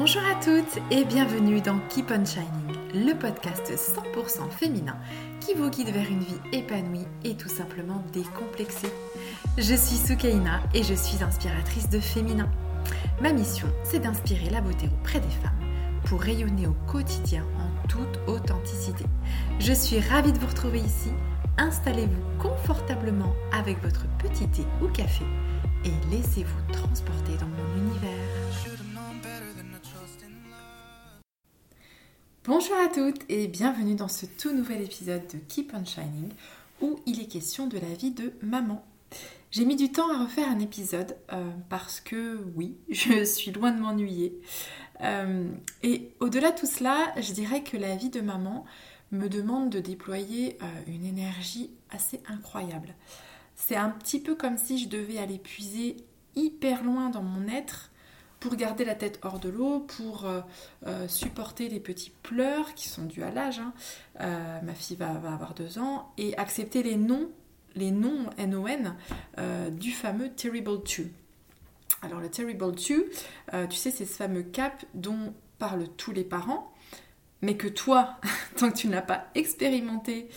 Bonjour à toutes et bienvenue dans Keep on Shining, le podcast 100% féminin qui vous guide vers une vie épanouie et tout simplement décomplexée. Je suis Soukaina et je suis inspiratrice de féminin. Ma mission, c'est d'inspirer la beauté auprès des femmes pour rayonner au quotidien en toute authenticité. Je suis ravie de vous retrouver ici. Installez-vous confortablement avec votre petit thé ou café et laissez-vous transporter dans mon univers. Bonjour à toutes et bienvenue dans ce tout nouvel épisode de Keep on Shining où il est question de la vie de maman. J'ai mis du temps à refaire un épisode euh, parce que oui, je suis loin de m'ennuyer. Euh, et au-delà de tout cela, je dirais que la vie de maman me demande de déployer euh, une énergie assez incroyable. C'est un petit peu comme si je devais aller puiser hyper loin dans mon être pour garder la tête hors de l'eau, pour euh, euh, supporter les petits pleurs qui sont dus à l'âge. Hein. Euh, ma fille va, avoir deux ans et accepter les noms, les noms NON du fameux Terrible Two. Alors le Terrible Two, tu sais, c'est ce fameux cap dont parlent tous les parents, mais que toi, tant que tu ne pas expérimenté,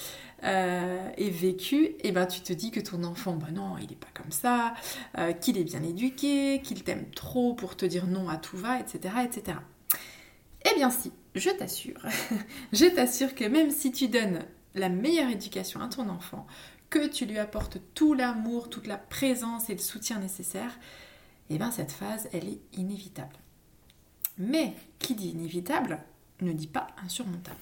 euh, et vécu, et eh ben tu te dis que ton enfant, ben non, il n'est pas comme ça, euh, qu'il est bien éduqué, qu'il t'aime trop pour te dire non à tout va, etc. etc. Eh bien si, je t'assure, je t'assure que même si tu donnes la meilleure éducation à ton enfant, que tu lui apportes tout l'amour, toute la présence et le soutien nécessaire, eh bien cette phase, elle est inévitable. Mais qui dit inévitable? Ne dit pas insurmontable.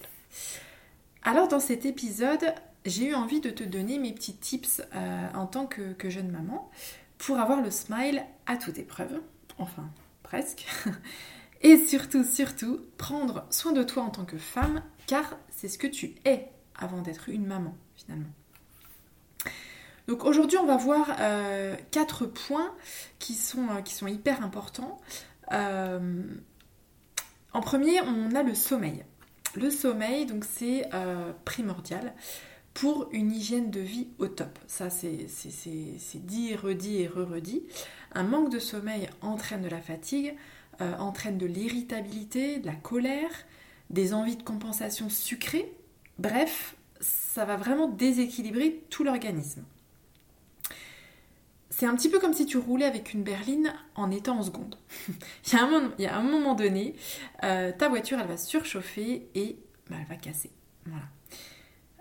Alors dans cet épisode, j'ai eu envie de te donner mes petits tips euh, en tant que, jeune maman pour avoir le smile à toute épreuve, enfin presque, et surtout, surtout, prendre soin de toi en tant que femme, car c'est ce que tu es avant d'être une maman finalement. Donc aujourd'hui, on va voir euh, quatre points qui sont, euh, qui sont hyper importants. En premier, on a le sommeil. Le sommeil, donc c'est primordial pour une hygiène de vie au top. Ça, c'est dit, redit et re-redit. Un manque de sommeil entraîne de la fatigue, euh, entraîne de l'irritabilité, de la colère, des envies de compensation sucrées. Bref, ça va vraiment déséquilibrer tout l'organisme. C'est un petit peu comme si tu roulais avec une berline en étant en seconde. il, y a un moment, donné, euh, ta voiture, elle va surchauffer et bah, elle va casser.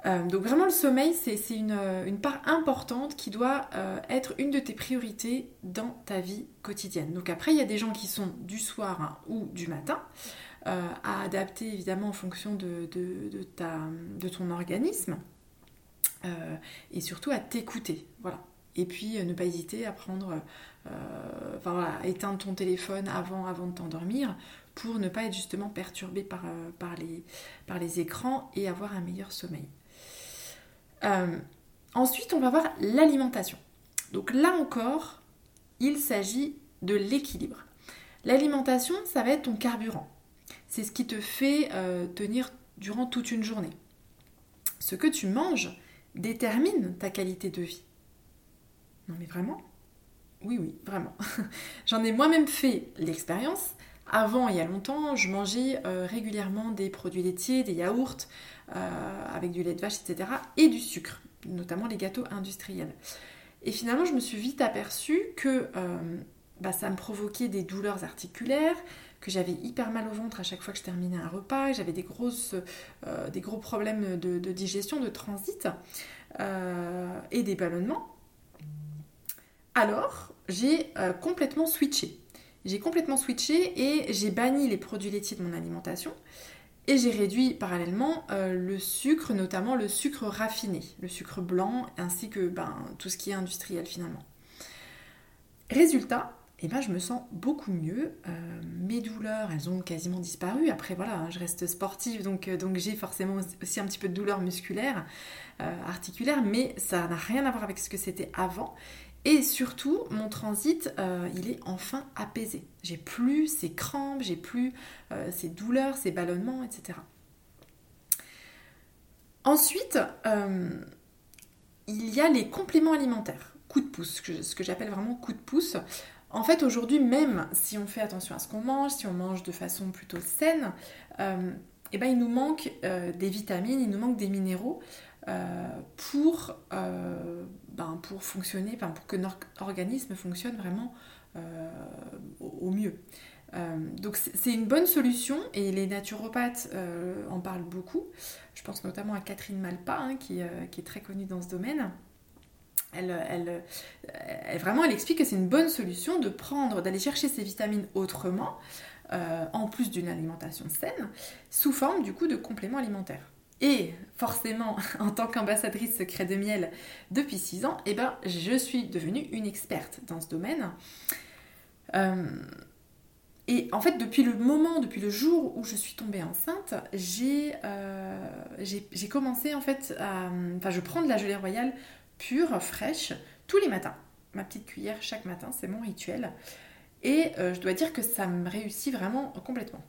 Euh, donc vraiment le sommeil, c'est une, part importante qui doit euh, être une de tes priorités dans ta vie quotidienne. Donc après, il y a des gens qui sont du soir hein, ou du matin, à adapter évidemment en fonction de, de ton organisme, et surtout à t'écouter. Voilà. Et puis ne pas hésiter à prendre, enfin voilà, éteindre ton téléphone avant, avant de t'endormir pour ne pas être justement perturbé par, par, les, écrans et avoir un meilleur sommeil. Euh, ensuite, on va voir l'alimentation. Donc là encore, il s'agit de l'équilibre. L'alimentation, ça va être ton carburant. C'est ce qui te fait euh, tenir durant toute une journée. Ce que tu manges détermine ta qualité de vie. Non mais vraiment? Oui, oui, vraiment. J'en ai moi-même fait l'expérience. Avant, il y a longtemps, je mangeais euh, régulièrement des produits laitiers, des yaourts, euh, avec du lait de vache, etc. et du sucre, notamment les gâteaux industriels. Et finalement, je me suis vite aperçue que euh, bah, ça me provoquait des douleurs articulaires, que j'avais hyper mal au ventre à chaque fois que je terminais un repas, j'avais des, des gros problèmes de digestion, de transit et des ballonnements. Alors, j'ai complètement switché j'ai complètement switché et j'ai banni les produits laitiers de mon alimentation. Et j'ai réduit parallèlement euh, le sucre, notamment le sucre raffiné, le sucre blanc, ainsi que ben, tout ce qui est industriel finalement. Résultat, eh ben, je me sens beaucoup mieux. Euh, mes douleurs, elles ont quasiment disparu. Après, voilà, hein, je reste sportive, donc, euh, donc j'ai forcément aussi un petit peu de douleurs musculaires, articulaires, mais ça n'a rien à voir avec ce que c'était avant. Et surtout, mon transit, euh, il est enfin apaisé. J'ai plus ces crampes, j'ai plus euh, ces douleurs, ces ballonnements, etc. Ensuite, euh, il y a les compléments alimentaires, coup de pouce, ce que j'appelle vraiment coup de pouce. En fait, aujourd'hui, même si on fait attention à ce qu'on mange, si on mange de façon plutôt saine, eh ben, il nous manque des vitamines, il nous manque des minéraux pour, ben, pour fonctionner, pour que notre organisme fonctionne vraiment au, mieux. donc c'est une bonne solution et les naturopathes en parlent beaucoup. Je pense notamment à Catherine Malpa hein, qui, qui, est très connue dans ce domaine elle, vraiment, elle explique que c'est une bonne solution de prendre, d'aller chercher ces vitamines autrement, euh, en plus d'une alimentation saine, sous forme du coup de compléments alimentaires. Et forcément, en tant qu'ambassadrice secret de miel depuis 6 ans, eh ben, je suis devenue une experte dans ce domaine. Euh, et en fait, depuis le moment, depuis le jour où je suis tombée enceinte, j'ai euh, commencé en fait à... Enfin, je prends de la gelée royale pure, fraîche, tous les matins. Ma petite cuillère chaque matin, c'est mon rituel. Et euh, je dois dire que ça me réussit vraiment complètement.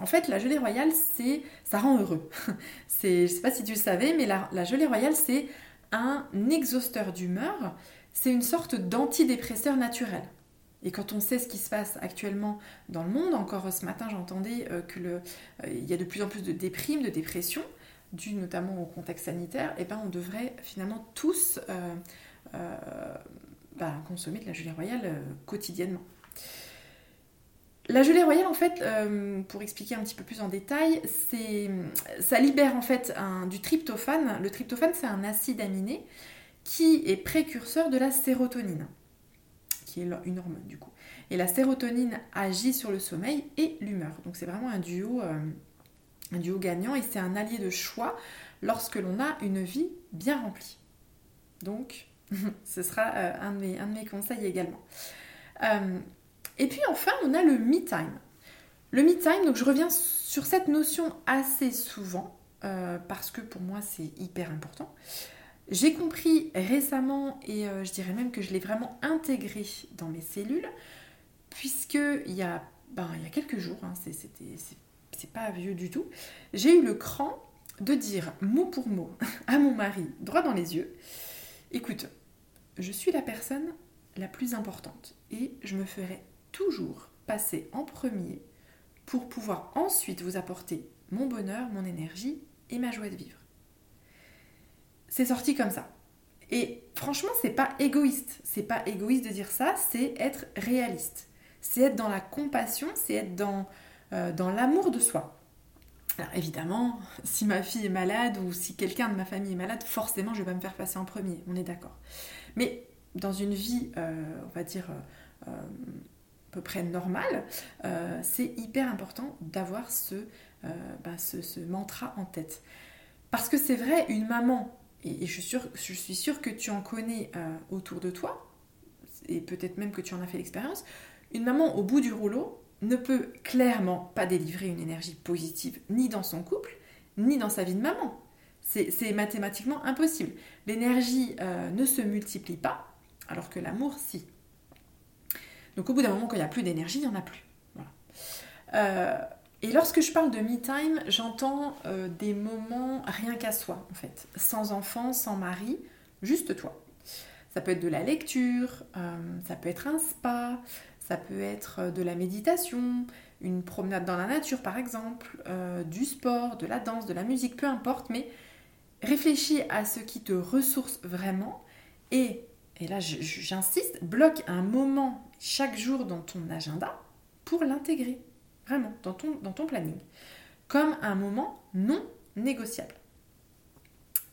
En fait, la gelée royale, c'est, ça rend heureux. c'est, je sais pas si tu le savais, mais la, gelée royale, c'est un exhausteur d'humeur. C'est une sorte d'antidépresseur naturel. Et quand on sait ce qui se passe actuellement dans le monde, encore ce matin j'entendais euh, qu'il euh, y a de plus en plus de déprimes, de dépression, dû notamment au contexte sanitaire, et eh ben on devrait finalement tous euh, euh, bah, consommer de la gelée royale quotidiennement. La gelée royale, en fait, pour expliquer un petit peu plus en détail, ça libère en fait du tryptophane. Le tryptophane, c'est un acide aminé qui est précurseur de la sérotonine, qui est une hormone du coup. Et la sérotonine agit sur le sommeil et l'humeur. Donc c'est vraiment un duo duo gagnant et c'est un allié de choix lorsque l'on a une vie bien remplie. Donc, ce sera euh, un, de mes, conseils également. Euh, et puis enfin, on a le me time. Le me time, donc je reviens sur cette notion assez souvent euh, parce que pour moi c'est hyper important. J'ai compris récemment et je dirais même que je l'ai vraiment intégré dans mes cellules puisque il y a, ben, il y a quelques jours, hein, c'est pas vieux du tout, j'ai eu le cran de dire mot pour mot à mon mari, droit dans les yeux, écoute, je suis la personne la plus importante et je me ferai toujours passer en premier pour pouvoir ensuite vous apporter mon bonheur, mon énergie et ma joie de vivre. C'est sorti comme ça. Et franchement, c'est pas égoïste. C'est pas égoïste de dire ça, c'est être réaliste. C'est être dans la compassion, c'est être dans euh, dans l'amour de soi. Alors évidemment, si ma fille est malade ou si quelqu'un de ma famille est malade, forcément je vais pas me faire passer en premier, on est d'accord. Mais dans une vie, euh, on va dire, euh, peu près normale, c'est hyper important d'avoir ce, bah, ce, mantra en tête. Parce que c'est vrai, une maman, et, je, suis sûre, que tu en connais autour de toi, et peut-être même que tu en as fait l'expérience, une maman au bout du rouleau, ne peut clairement pas délivrer une énergie positive ni dans son couple, ni dans sa vie de maman. C'est mathématiquement impossible. L'énergie euh, ne se multiplie pas, alors que l'amour, si. Donc au bout d'un moment, quand il n'y a plus d'énergie, il n'y en a plus. Euh, et lorsque je parle de me time, j'entends euh, des moments rien qu'à soi, en fait. Sans enfant, sans mari, juste toi. Ça peut être de la lecture, ça peut être un spa, ça peut être euh, de la méditation, une promenade dans la nature par exemple, euh, du sport, de la danse, de la musique, peu importe, mais réfléchis à ce qui te ressource vraiment et, et là j'insiste, bloque un moment chaque jour dans ton agenda pour l'intégrer, vraiment, dans ton, dans ton planning, comme un moment non négociable.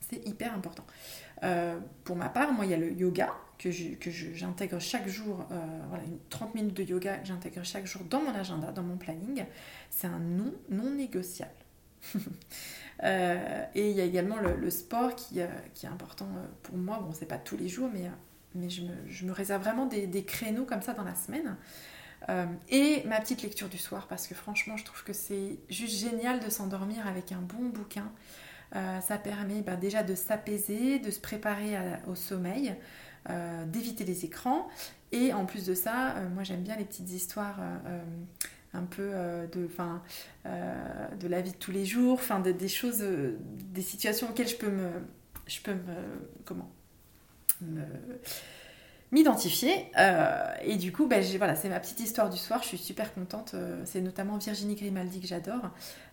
C'est hyper important. Euh, pour ma part, moi, il y a le yoga que j'intègre chaque jour, euh, voilà, 30 minutes de yoga que j'intègre chaque jour dans mon agenda, dans mon planning. C'est un non, non négociable. Euh, et il y a également le, sport qui, qui, est important pour moi. Bon, c'est pas tous les jours, mais, mais je, me, réserve vraiment des, créneaux comme ça dans la semaine. et ma petite lecture du soir, parce que franchement, je trouve que c'est juste génial de s'endormir avec un bon bouquin. Euh, ça permet bah, déjà de s'apaiser, de se préparer au sommeil, euh, d'éviter les écrans. Et en plus de ça, euh, moi j'aime bien les petites histoires un peu de, de la vie de tous les jours, enfin des choses, des situations auxquelles je peux me, je peux me, comment, m'identifier. Euh, et du coup, bah, voilà, c'est ma petite histoire du soir. Je suis super contente. Euh, c'est notamment Virginie Grimaldi que j'adore.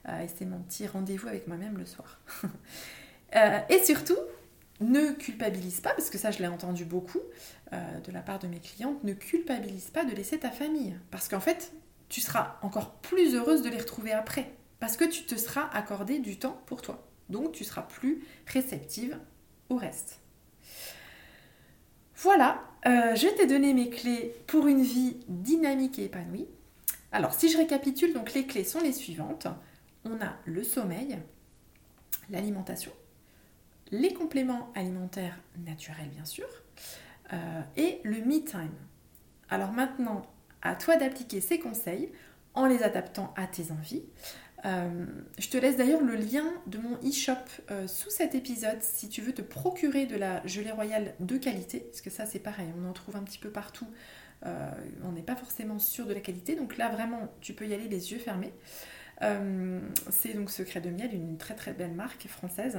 et c'est mon petit rendez-vous avec moi-même le soir. et surtout, ne culpabilise pas, parce que ça je l'ai entendu beaucoup de la part de mes clientes, ne culpabilise pas de laisser ta famille. Parce qu'en fait, tu seras encore plus heureuse de les retrouver après. Parce que tu te seras accordé du temps pour toi. Donc tu seras plus réceptive au reste. Voilà, euh, je t'ai donné mes clés pour une vie dynamique et épanouie. Alors si je récapitule, donc les clés sont les suivantes. On a le sommeil, l'alimentation, les compléments alimentaires naturels bien sûr, euh, et le me time. Alors maintenant, à toi d'appliquer ces conseils en les adaptant à tes envies. Euh, je te laisse d'ailleurs le lien de mon e-shop euh, sous cet épisode si tu veux te procurer de la gelée royale de qualité, parce que ça c'est pareil, on en trouve un petit peu partout, euh, on n'est pas forcément sûr de la qualité, donc là vraiment tu peux y aller les yeux fermés. c'est donc Secret de Miel, une très très belle marque française.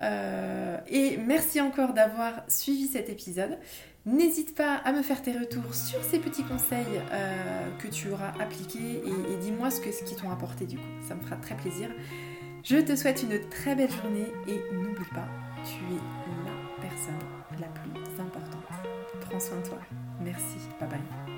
Et merci encore d'avoir suivi cet épisode. N'hésite pas à me faire tes retours sur ces petits conseils euh, que tu auras appliqués et, dis-moi ce, que, ce qui t'ont apporté du coup. Ça me fera très plaisir. Je te souhaite une très belle journée et n'oublie pas, tu es la personne la plus importante. Prends soin de toi. Merci. Bye bye.